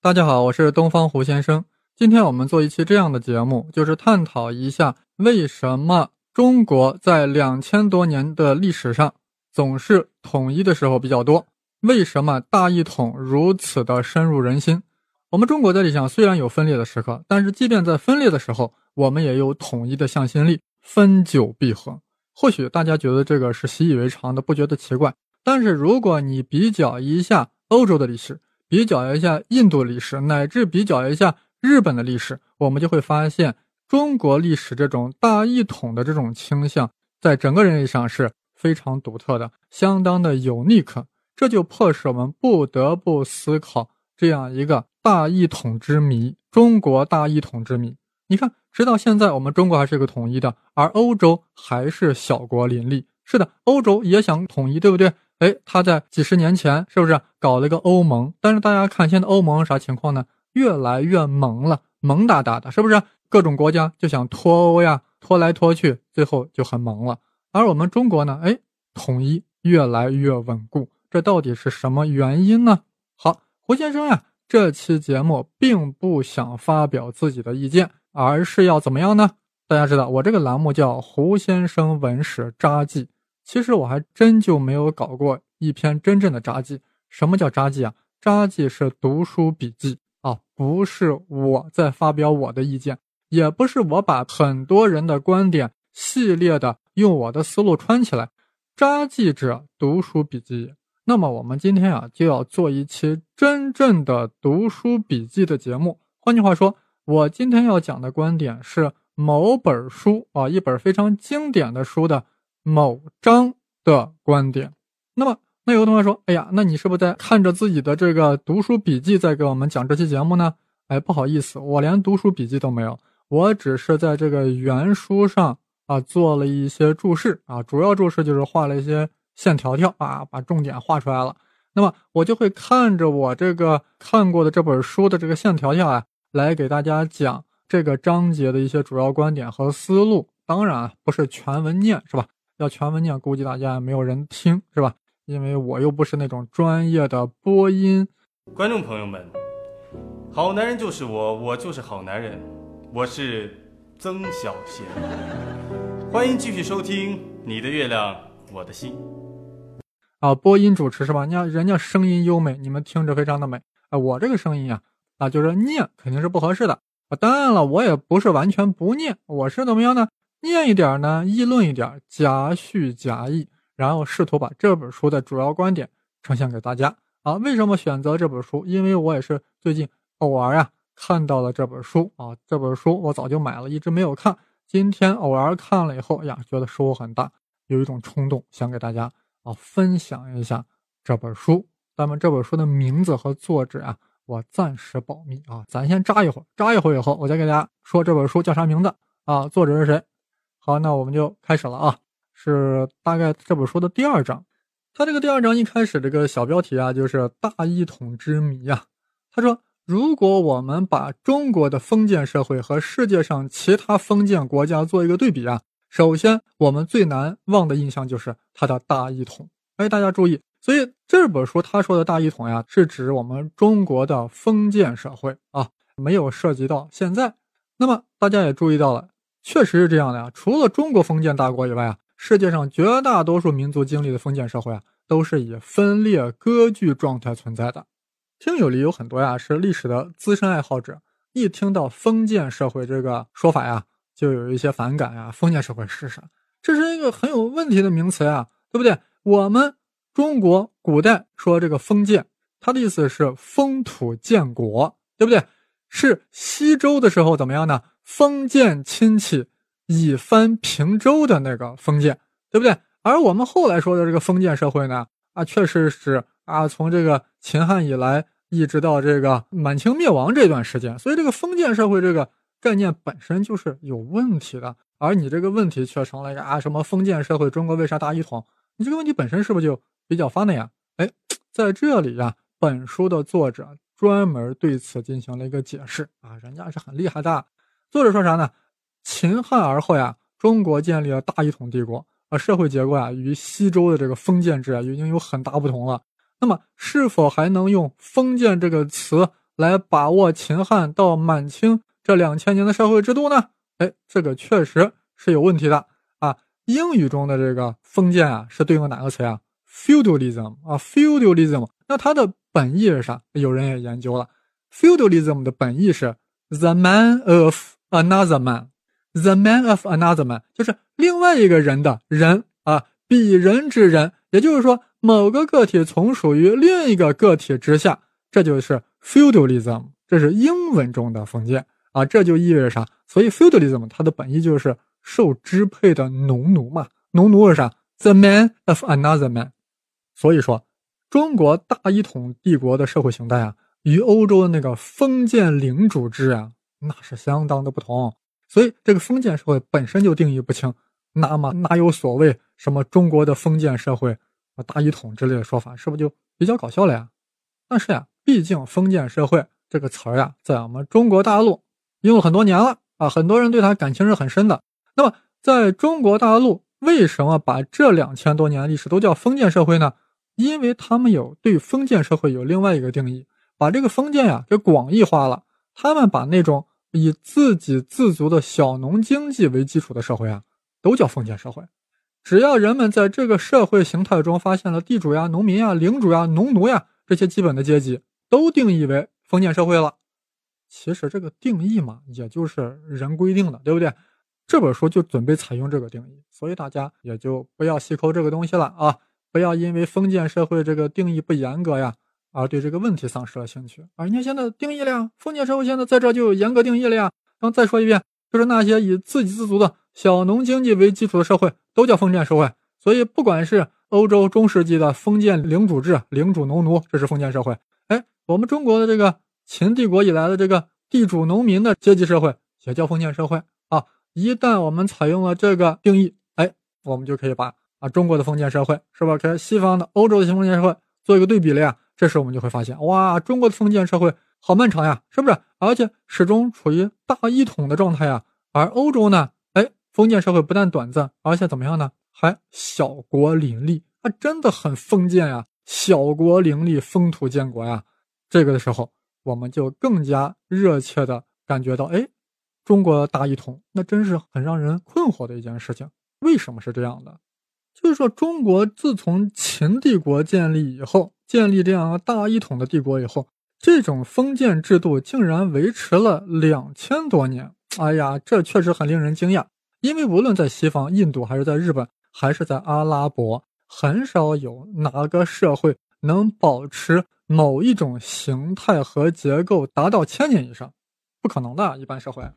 大家好，我是东方胡先生。今天我们做一期这样的节目，就是探讨一下为什么中国在两千多年的历史上总是统一的时候比较多，为什么大一统如此的深入人心？我们中国在历史上虽然有分裂的时刻，但是即便在分裂的时候，我们也有统一的向心力。分久必合，或许大家觉得这个是习以为常的，不觉得奇怪。但是如果你比较一下欧洲的历史，比较一下印度历史，乃至比较一下日本的历史，我们就会发现，中国历史这种大一统的这种倾向，在整个人类上是非常独特的，相当的 unique。这就迫使我们不得不思考这样一个大一统之谜——中国大一统之谜。你看，直到现在，我们中国还是一个统一的，而欧洲还是小国林立。是的，欧洲也想统一，对不对？哎，他在几十年前是不是搞了一个欧盟？但是大家看现在欧盟啥情况呢？越来越萌了，萌哒哒的，是不是？各种国家就想脱欧呀，拖来拖去，最后就很萌了。而我们中国呢？哎，统一越来越稳固，这到底是什么原因呢？好，胡先生呀，这期节目并不想发表自己的意见。而是要怎么样呢？大家知道，我这个栏目叫胡先生文史札记。其实我还真就没有搞过一篇真正的札记。什么叫札记啊？札记是读书笔记啊，不是我在发表我的意见，也不是我把很多人的观点系列的用我的思路串起来。札记者读书笔记。那么我们今天啊，就要做一期真正的读书笔记的节目。换句话说。我今天要讲的观点是某本书啊，一本非常经典的书的某章的观点。那么，那有个同学说：“哎呀，那你是不是在看着自己的这个读书笔记在给我们讲这期节目呢？”哎，不好意思，我连读书笔记都没有，我只是在这个原书上啊做了一些注释啊，主要注释就是画了一些线条条啊，把重点画出来了。那么我就会看着我这个看过的这本书的这个线条条啊。来给大家讲这个章节的一些主要观点和思路，当然不是全文念，是吧？要全文念，估计大家没有人听，是吧？因为我又不是那种专业的播音。观众朋友们，好男人就是我，我就是好男人，我是曾小贤，欢迎继续收听《你的月亮我的心》。啊，播音主持是吧？你看人家声音优美，你们听着非常的美。啊，我这个声音啊。啊，就是念肯定是不合适的啊。当然了，我也不是完全不念，我是怎么样呢？念一点呢，议论一点，夹叙夹议，然后试图把这本书的主要观点呈现给大家啊。为什么选择这本书？因为我也是最近偶尔呀看到了这本书啊。这本书我早就买了，一直没有看。今天偶尔看了以后呀，觉得收获很大，有一种冲动想给大家啊分享一下这本书。那么这本书的名字和作者啊。我暂时保密啊，咱先扎一会儿，扎一会儿以后，我再给大家说这本书叫啥名字啊，作者是谁？好，那我们就开始了啊，是大概这本书的第二章。他这个第二章一开始这个小标题啊，就是大一统之谜呀。他说，如果我们把中国的封建社会和世界上其他封建国家做一个对比啊，首先我们最难忘的印象就是它的大一统。哎，大家注意。所以这本书他说的大一统呀，是指我们中国的封建社会啊，没有涉及到现在。那么大家也注意到了，确实是这样的呀。除了中国封建大国以外啊，世界上绝大多数民族经历的封建社会啊，都是以分裂割据状态存在的。听友里有很多呀是历史的资深爱好者，一听到封建社会这个说法呀，就有一些反感呀。封建社会是啥？这是一个很有问题的名词呀，对不对？我们。中国古代说这个封建，它的意思是封土建国，对不对？是西周的时候怎么样呢？封建亲戚以藩平周的那个封建，对不对？而我们后来说的这个封建社会呢，啊，确实是啊，从这个秦汉以来一直到这个满清灭亡这段时间，所以这个封建社会这个概念本身就是有问题的。而你这个问题却成了一个啊，什么封建社会，中国为啥大一统？你这个问题本身是不是就？比较发的呀，哎，在这里呀，本书的作者专门对此进行了一个解释啊，人家是很厉害的。作者说啥呢？秦汉而后呀，中国建立了大一统帝国，啊，社会结构啊，与西周的这个封建制啊，已经有很大不同了。那么，是否还能用封建这个词来把握秦汉到满清这两千年的社会制度呢？哎，这个确实是有问题的啊。英语中的这个封建啊，是对应哪个词啊？feudalism 啊，feudalism。那它的本意是啥？有人也研究了，feudalism 的本意是 the man of another man，the man of another man，就是另外一个人的人啊，比人之人。也就是说，某个个体从属于另一个个体之下，这就是 feudalism，这是英文中的封建啊。这就意味着啥？所以 feudalism 它的本意就是受支配的农奴嘛。农奴是啥？the man of another man。所以说，中国大一统帝国的社会形态啊，与欧洲的那个封建领主制啊，那是相当的不同。所以这个封建社会本身就定义不清。那么哪有所谓什么中国的封建社会啊大一统之类的说法，是不是就比较搞笑了呀？但是呀，毕竟封建社会这个词儿呀，在我们中国大陆用了很多年了啊，很多人对它感情是很深的。那么在中国大陆，为什么把这两千多年的历史都叫封建社会呢？因为他们有对封建社会有另外一个定义，把这个封建呀给广义化了。他们把那种以自给自足的小农经济为基础的社会啊。都叫封建社会，只要人们在这个社会形态中发现了地主呀、农民呀、领主呀、农奴呀这些基本的阶级，都定义为封建社会了。其实这个定义嘛，也就是人规定的，对不对？这本书就准备采用这个定义，所以大家也就不要细抠这个东西了啊！不要因为封建社会这个定义不严格呀，而对这个问题丧失了兴趣。而你现在定义了呀，封建社会现在在这就有严格定义了呀。然后再说一遍，就是那些以自给自足的。小农经济为基础的社会都叫封建社会，所以不管是欧洲中世纪的封建领主制，领主农奴，这是封建社会。哎，我们中国的这个秦帝国以来的这个地主农民的阶级社会也叫封建社会啊。一旦我们采用了这个定义，哎，我们就可以把啊中国的封建社会是吧，跟西方的欧洲的封建社会做一个对比了呀。这时我们就会发现，哇，中国的封建社会好漫长呀，是不是？而且始终处于大一统的状态呀，而欧洲呢？哎封建社会不但短暂，而且怎么样呢？还小国林立，啊，真的很封建呀！小国林立，封土建国呀！这个的时候，我们就更加热切的感觉到，哎，中国大一统，那真是很让人困惑的一件事情。为什么是这样的？就是说，中国自从秦帝国建立以后，建立这样大一统的帝国以后，这种封建制度竟然维持了两千多年。哎呀，这确实很令人惊讶。因为无论在西方、印度，还是在日本，还是在阿拉伯，很少有哪个社会能保持某一种形态和结构达到千年以上，不可能的。一般社会。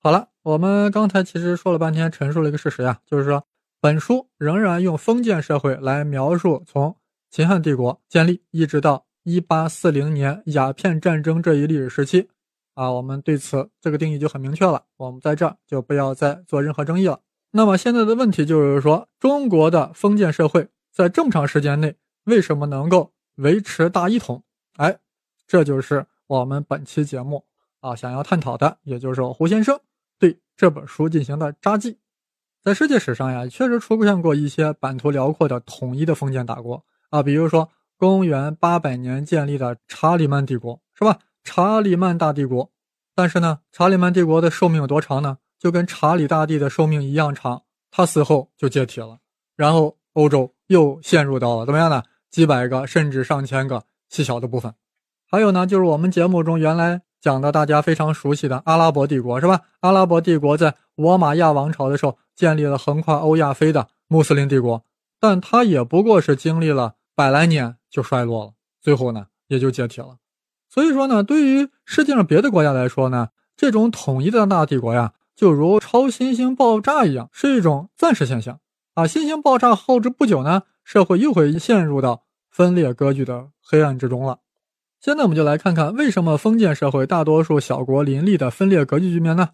好了，我们刚才其实说了半天，陈述了一个事实呀，就是说，本书仍然用封建社会来描述从秦汉帝国建立一直到一八四零年鸦片战争这一历史时期。啊，我们对此这个定义就很明确了，我们在这儿就不要再做任何争议了。那么现在的问题就是说，中国的封建社会在这么长时间内为什么能够维持大一统？哎，这就是我们本期节目啊想要探讨的，也就是胡先生对这本书进行的札记。在世界史上呀，确实出现过一些版图辽阔的统一的封建大国啊，比如说公元八百年建立的查理曼帝国，是吧？查理曼大帝国，但是呢，查理曼帝国的寿命有多长呢？就跟查理大帝的寿命一样长，他死后就解体了，然后欧洲又陷入到了怎么样呢？几百个甚至上千个细小的部分。还有呢，就是我们节目中原来讲的大家非常熟悉的阿拉伯帝国，是吧？阿拉伯帝国在罗马亚王朝的时候建立了横跨欧亚非的穆斯林帝国，但它也不过是经历了百来年就衰落了，最后呢也就解体了。所以说呢，对于世界上别的国家来说呢，这种统一的大帝国呀，就如超新星爆炸一样，是一种暂时现象啊。新星爆炸后之不久呢，社会又会陷入到分裂割据的黑暗之中了。现在我们就来看看，为什么封建社会大多数小国林立的分裂割据局面呢？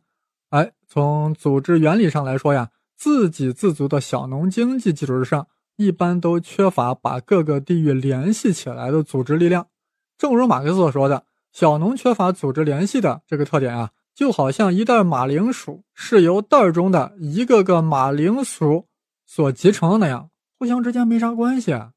哎，从组织原理上来说呀，自给自足的小农经济基础之上，一般都缺乏把各个地域联系起来的组织力量。正如马克思所说的，小农缺乏组织联系的这个特点啊，就好像一袋马铃薯是由袋中的一个个马铃薯所集成的那样，互相之间没啥关系。啊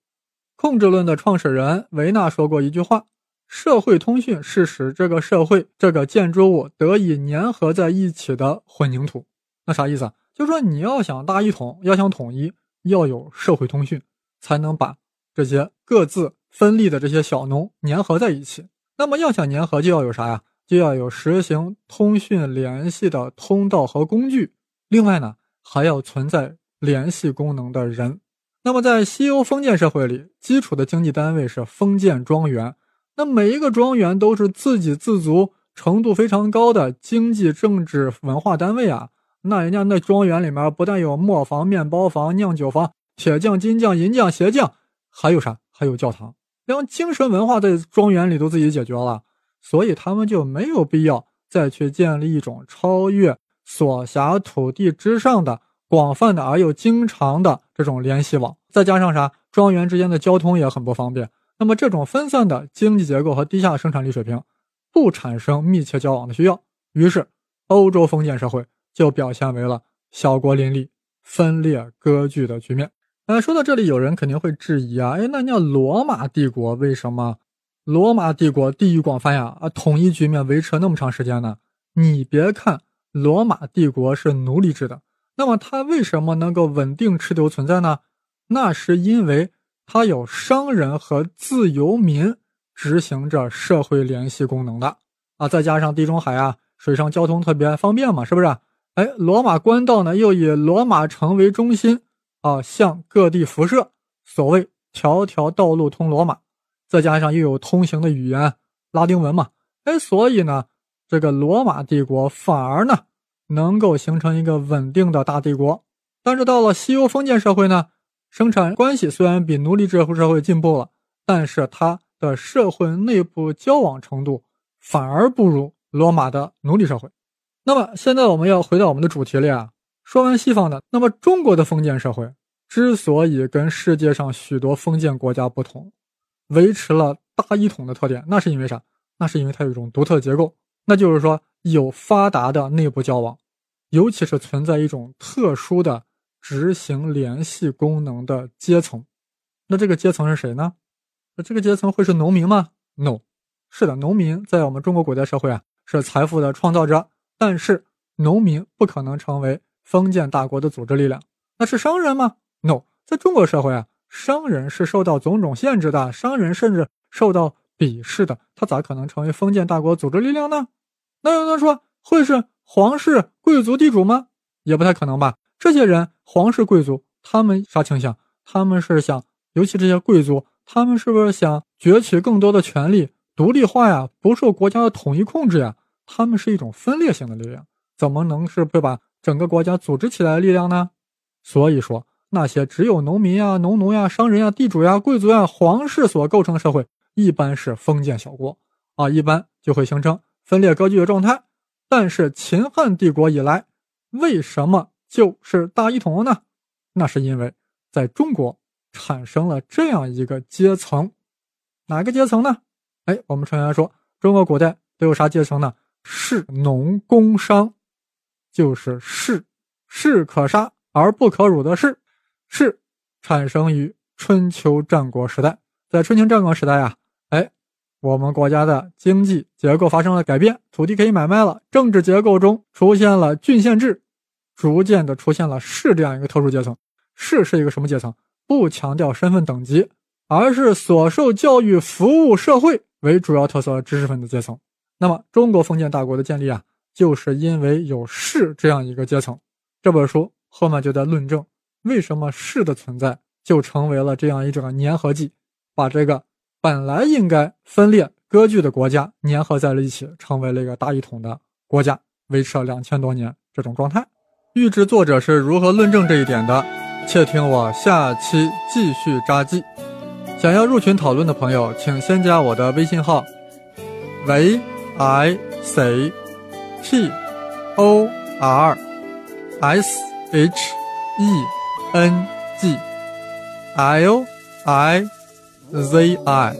控制论的创始人维纳说过一句话：“社会通讯是使这个社会、这个建筑物得以粘合在一起的混凝土。那啥意思啊？就说你要想大一统，要想统一，要有社会通讯，才能把这些各自分立的这些小农粘合在一起。那么要想粘合，就要有啥呀？就要有实行通讯联系的通道和工具。另外呢，还要存在联系功能的人。那么在西欧封建社会里，基础的经济单位是封建庄园。那每一个庄园都是自给自足程度非常高的经济、政治、文化单位啊。那人家那庄园里面不但有磨坊、面包房、酿酒房、铁匠、金匠、银匠、鞋匠，还有啥？还有教堂，连精神文化在庄园里都自己解决了。所以他们就没有必要再去建立一种超越所辖土地之上的广泛的而又经常的这种联系网。再加上啥？庄园之间的交通也很不方便。那么，这种分散的经济结构和低下生产力水平，不产生密切交往的需要，于是欧洲封建社会就表现为了小国林立、分裂割据的局面。呃，说到这里，有人肯定会质疑啊，哎，那叫罗马帝国为什么罗马帝国地域广泛呀？啊，统一局面维持了那么长时间呢？你别看罗马帝国是奴隶制的，那么它为什么能够稳定持久存在呢？那是因为。它有商人和自由民执行着社会联系功能的啊，再加上地中海啊，水上交通特别方便嘛，是不是？哎，罗马官道呢又以罗马城为中心啊，向各地辐射，所谓条条道路通罗马。再加上又有通行的语言拉丁文嘛，哎，所以呢，这个罗马帝国反而呢能够形成一个稳定的大帝国。但是到了西欧封建社会呢？生产关系虽然比奴隶制社会进步了，但是它的社会内部交往程度反而不如罗马的奴隶社会。那么现在我们要回到我们的主题里啊，说完西方的，那么中国的封建社会之所以跟世界上许多封建国家不同，维持了大一统的特点，那是因为啥？那是因为它有一种独特结构，那就是说有发达的内部交往，尤其是存在一种特殊的。执行联系功能的阶层，那这个阶层是谁呢？那这个阶层会是农民吗？No，是的，农民在我们中国古代社会啊是财富的创造者，但是农民不可能成为封建大国的组织力量。那是商人吗？No，在中国社会啊，商人是受到种种限制的，商人甚至受到鄙视的，他咋可能成为封建大国组织力量呢？那有人说会是皇室、贵族、地主吗？也不太可能吧。这些人，皇室贵族，他们啥倾向？他们是想，尤其这些贵族，他们是不是想攫取更多的权利，独立化呀，不受国家的统一控制呀？他们是一种分裂性的力量，怎么能是会把整个国家组织起来的力量呢？所以说，那些只有农民呀、农奴呀、商人呀、地主呀、贵族呀、皇室所构成的社会，一般是封建小国啊，一般就会形成分裂割据的状态。但是秦汉帝国以来，为什么？就是大一统呢，那是因为在中国产生了这样一个阶层，哪个阶层呢？哎，我们成员说，中国古代都有啥阶层呢？士、农、工、商，就是士，士可杀而不可辱的士，士产生于春秋战国时代，在春秋战国时代啊，哎，我们国家的经济结构发生了改变，土地可以买卖了，政治结构中出现了郡县制。逐渐的出现了士这样一个特殊阶层，士是一个什么阶层？不强调身份等级，而是所受教育、服务社会为主要特色的知识分子阶层。那么，中国封建大国的建立啊，就是因为有士这样一个阶层。这本书后面就在论证，为什么士的存在就成为了这样一种粘合剂，把这个本来应该分裂割据的国家粘合在了一起，成为了一个大一统的国家，维持了两千多年这种状态。预知作者是如何论证这一点的，且听我下期继续扎记。想要入群讨论的朋友，请先加我的微信号喂 i c t o r s h e n g l i z i，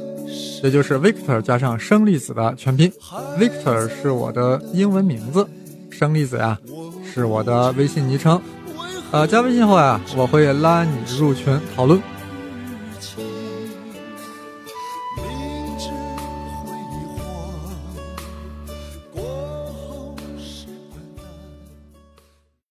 也就是 Victor 加上生粒子的全拼。Victor 是我的英文名字，生粒子呀。是我的微信昵称，呃，加微信后呀，我会拉你入群讨论。